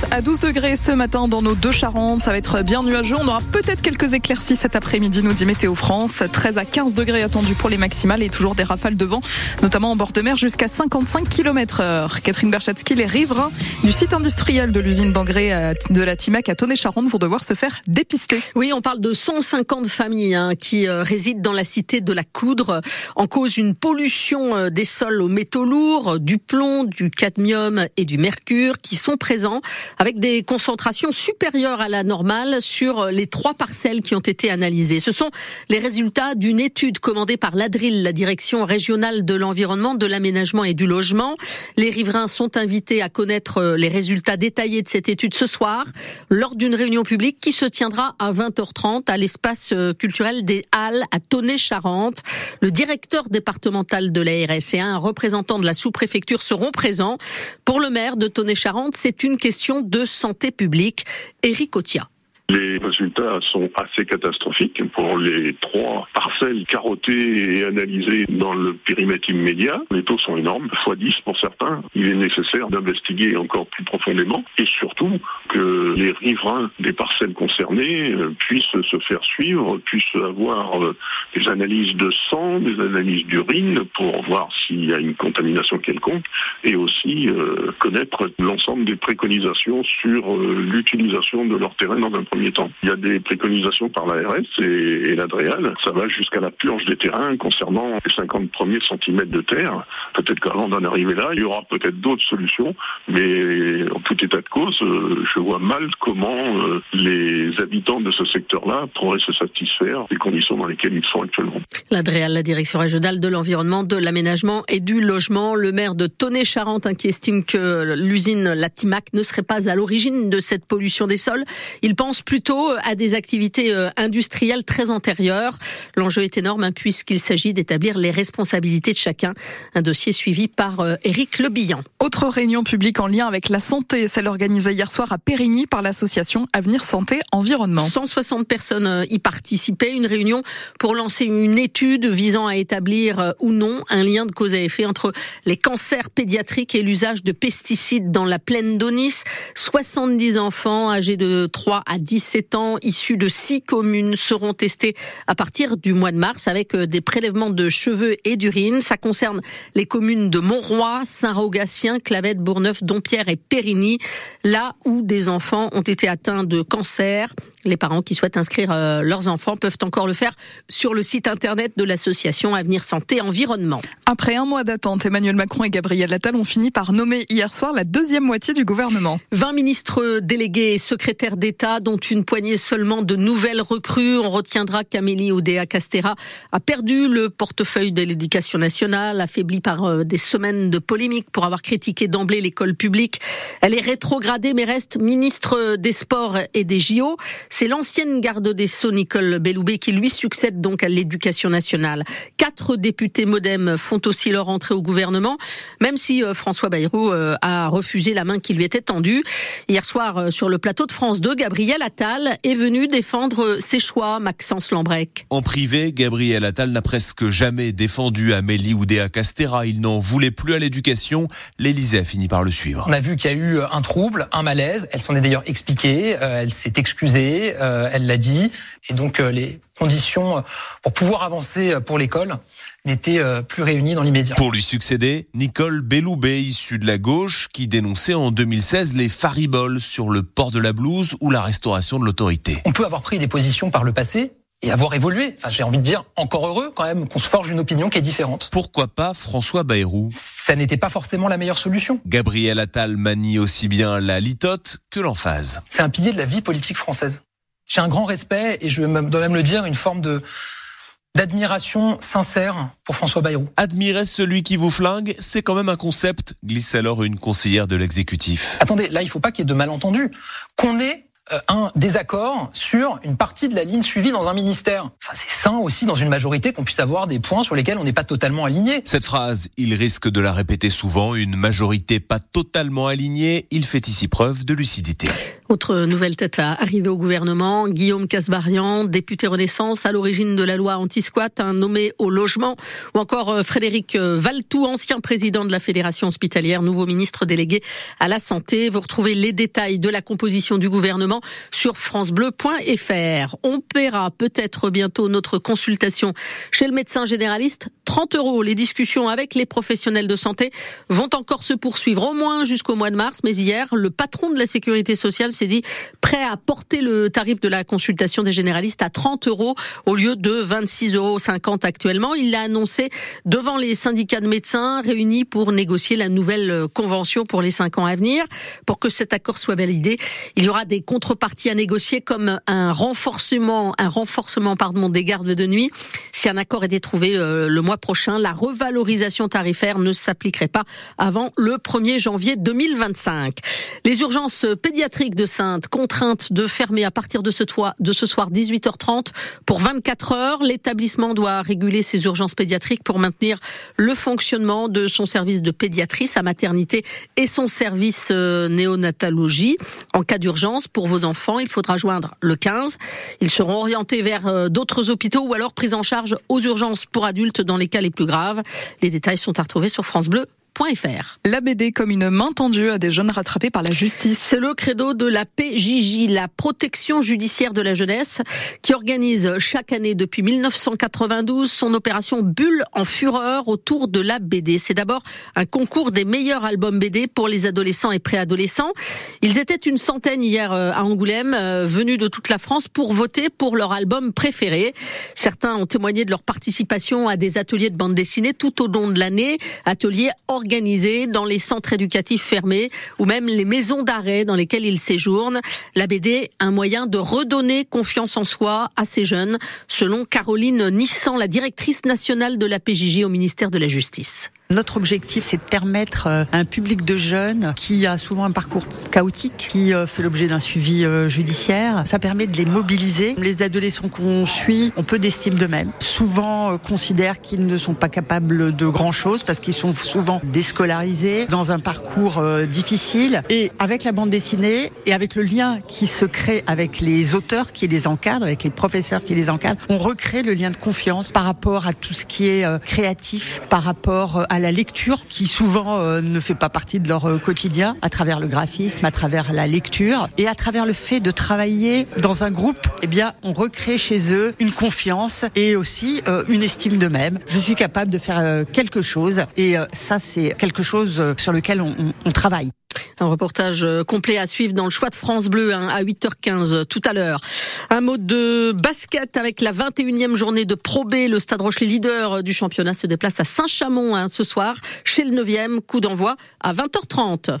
10 à 12 degrés ce matin dans nos deux Charentes. Ça va être bien nuageux. On aura peut-être quelques éclaircies cet après-midi, nous dit Météo France. 13 à 15 degrés attendus pour les maximales et toujours des rafales de vent, notamment en bord de mer jusqu'à 55 km heure. Catherine Berchatsky, les riverains du site industriel de l'usine d'engrais euh, de la Timac à Tonnet-Charente vont devoir se faire dépister. Oui, on parle de 150 familles hein, qui euh, résident dans la cité de la Coudre en cause une pollution euh, des sols aux métaux lourds, du plomb, du cadmium et du mercure qui sont présents avec des concentrations supérieures à la normale sur les trois parcelles qui ont été analysées. Ce sont les résultats d'une étude commandée par l'ADRIL, la direction régionale de l'environnement, de l'aménagement et du logement. Les riverains sont invités à connaître les résultats détaillés de cette étude ce soir lors d'une réunion publique qui se tiendra à 20h30 à l'espace culturel des Halles à Tonnet-Charente. Le directeur départemental de l'ARS et un représentant de la sous-préfecture seront présents. Pour le maire de Tonnet-Charente, c'est une question de santé publique. Éric Otia. Les résultats sont assez catastrophiques pour les trois parcelles carottées et analysées dans le périmètre immédiat. Les taux sont énormes, x 10 pour certains. Il est nécessaire d'investiguer encore plus profondément et surtout que les riverains des parcelles concernées euh, puissent se faire suivre, puissent avoir euh, des analyses de sang, des analyses d'urine pour voir s'il y a une contamination quelconque et aussi euh, connaître l'ensemble des préconisations sur l'utilisation de leur terrain dans un premier temps. Il y a des préconisations par l'ARS et, et l'Adréal. Ça va jusqu'à la purge des terrains concernant les 50 premiers centimètres de terre. Peut-être qu'avant d'en arriver là, il y aura peut-être d'autres solutions, mais en tout état de cause, euh, je vois mal comment euh, les habitants de ce secteur-là pourraient se satisfaire des conditions dans lesquelles ils sont actuellement. L'Adréal, la direction régionale de l'environnement, de l'aménagement et du logement, le maire de Tonnet-Charente hein, qui estime que l'usine Latimac ne serait pas à l'origine de cette pollution des sols. Il pense plutôt à des activités euh, industrielles très antérieures. L'enjeu est énorme hein, puisqu'il s'agit d'établir les responsabilités de chacun. Un dossier suivi par euh, Éric Lebillan. Autre réunion publique en lien avec la santé, celle organisée hier soir à Périgny par l'association Avenir Santé Environnement. 160 personnes euh, y participaient. Une réunion pour lancer une étude visant à établir ou non un lien de cause à effet entre les cancers pédiatriques et l'usage de pesticides dans la plaine d'Onis. 70 enfants âgés de 3 à 10 17 ans issus de six communes seront testés à partir du mois de mars avec euh, des prélèvements de cheveux et d'urine. Ça concerne les communes de Montroy, Saint-Rogatien, Clavette, Bourneuf, Dompierre et Périgny, là où des enfants ont été atteints de cancer. Les parents qui souhaitent inscrire euh, leurs enfants peuvent encore le faire sur le site internet de l'association Avenir Santé Environnement. Après un mois d'attente, Emmanuel Macron et Gabriel Attal ont fini par nommer hier soir la deuxième moitié du gouvernement. 20 ministres délégués et secrétaires d'État, dont une poignée seulement de nouvelles recrues. On retiendra qu'Amélie Oudéa Castera a perdu le portefeuille de l'éducation nationale, affaiblie par euh, des semaines de polémiques pour avoir critiqué d'emblée l'école publique. Elle est rétrogradée mais reste ministre des Sports et des JO. C'est l'ancienne garde des Sceaux, Nicole Belloubet, qui lui succède donc à l'éducation nationale. Quatre députés modem font aussi leur entrée au gouvernement, même si euh, François Bayrou euh, a refusé la main qui lui était tendue. Hier soir, euh, sur le plateau de France 2, Gabriel Attal est venu défendre ses choix, Maxence Lambrec. En privé, Gabriel Attal n'a presque jamais défendu Amélie Oudéa Castera. Il n'en voulait plus à l'éducation. L'Élysée a fini par le suivre. On a vu qu'il y a eu un trouble, un malaise. Elle s'en est d'ailleurs expliquée. Elle s'est excusée. Euh, elle l'a dit, et donc euh, les conditions euh, pour pouvoir avancer pour l'école n'étaient plus réunies dans l'immédiat. Pour lui succéder, Nicole Belloubet, issue de la gauche, qui dénonçait en 2016 les fariboles sur le port de la blouse ou la restauration de l'autorité. On peut avoir pris des positions par le passé et avoir évolué. Enfin, j'ai envie de dire encore heureux quand même qu'on se forge une opinion qui est différente. Pourquoi pas François Bayrou? Ça n'était pas forcément la meilleure solution. Gabriel Attal manie aussi bien la litote que l'emphase. C'est un pilier de la vie politique française j'ai un grand respect et je dois même le dire, une forme de d'admiration sincère pour François Bayrou. Admirer celui qui vous flingue, c'est quand même un concept, glisse alors une conseillère de l'exécutif. Attendez, là, il faut pas qu'il y ait de malentendus. Qu'on ait un désaccord sur une partie de la ligne suivie dans un ministère. Enfin, c'est sain aussi dans une majorité qu'on puisse avoir des points sur lesquels on n'est pas totalement aligné. Cette phrase, il risque de la répéter souvent, une majorité pas totalement alignée, il fait ici preuve de lucidité. Autre nouvelle tête à arriver au gouvernement, Guillaume Casbarian, député Renaissance à l'origine de la loi anti-squat, un nommé au logement, ou encore euh, Frédéric euh, Valtou, ancien président de la Fédération hospitalière, nouveau ministre délégué à la santé. Vous retrouvez les détails de la composition du gouvernement sur francebleu.fr. On paiera peut-être bientôt notre consultation chez le médecin généraliste 30 euros. Les discussions avec les professionnels de santé vont encore se poursuivre au moins jusqu'au mois de mars. Mais hier, le patron de la sécurité sociale s'est dit prêt à porter le tarif de la consultation des généralistes à 30 euros au lieu de 26,50 euros actuellement. Il l'a annoncé devant les syndicats de médecins réunis pour négocier la nouvelle convention pour les cinq ans à venir. Pour que cet accord soit validé, il y aura des contreparties à négocier comme un renforcement, un renforcement pardon des gardes de nuit. Si un accord était trouvé euh, le mois prochain, la revalorisation tarifaire ne s'appliquerait pas avant le 1er janvier 2025. Les urgences pédiatriques de Sainte contraintes de fermer à partir de ce, de ce soir 18h30 pour 24 heures. L'établissement doit réguler ses urgences pédiatriques pour maintenir le fonctionnement de son service de pédiatrie, sa maternité et son service euh, néonatologie. En cas d'urgence pour vos enfants, il faudra joindre le 15. Ils seront orientés vers euh, d'autres hôpitaux ou alors pris en charge aux urgences pour adultes dans les cas les plus graves. Les détails sont à retrouver sur France Bleu la BD comme une main tendue à des jeunes rattrapés par la justice. C'est le credo de la PJJ, la protection judiciaire de la jeunesse, qui organise chaque année depuis 1992 son opération Bulle en fureur autour de la BD. C'est d'abord un concours des meilleurs albums BD pour les adolescents et préadolescents. Ils étaient une centaine hier euh, à Angoulême, euh, venus de toute la France pour voter pour leur album préféré. Certains ont témoigné de leur participation à des ateliers de bande dessinée tout au long de l'année, ateliers organisés dans les centres éducatifs fermés ou même les maisons d'arrêt dans lesquelles ils séjournent. La BD, un moyen de redonner confiance en soi à ces jeunes, selon Caroline Nissan, la directrice nationale de la PJJ au ministère de la Justice. Notre objectif, c'est de permettre à euh, un public de jeunes qui a souvent un parcours chaotique, qui euh, fait l'objet d'un suivi euh, judiciaire. Ça permet de les mobiliser. Les adolescents qu'on suit ont peu d'estime d'eux-mêmes. Souvent considèrent qu'ils ne sont pas capables de grand-chose parce qu'ils sont souvent déscolarisés dans un parcours difficile. Et avec la bande dessinée et avec le lien qui se crée avec les auteurs qui les encadrent, avec les professeurs qui les encadrent, on recrée le lien de confiance par rapport à tout ce qui est créatif, par rapport à la lecture qui souvent euh, ne fait pas partie de leur euh, quotidien, à travers le graphisme, à travers la lecture et à travers le fait de travailler dans un groupe. Eh bien, on recrée chez eux une confiance et aussi euh, une estime d'eux-mêmes. Je suis capable de faire quelque chose et ça, c'est quelque chose sur lequel on, on travaille. Un reportage complet à suivre dans le choix de France Bleu hein, à 8h15 tout à l'heure. Un mot de basket avec la 21e journée de Pro B. Le Stade Rochelet, leader du championnat, se déplace à Saint-Chamond hein, ce soir chez le 9e. Coup d'envoi à 20h30.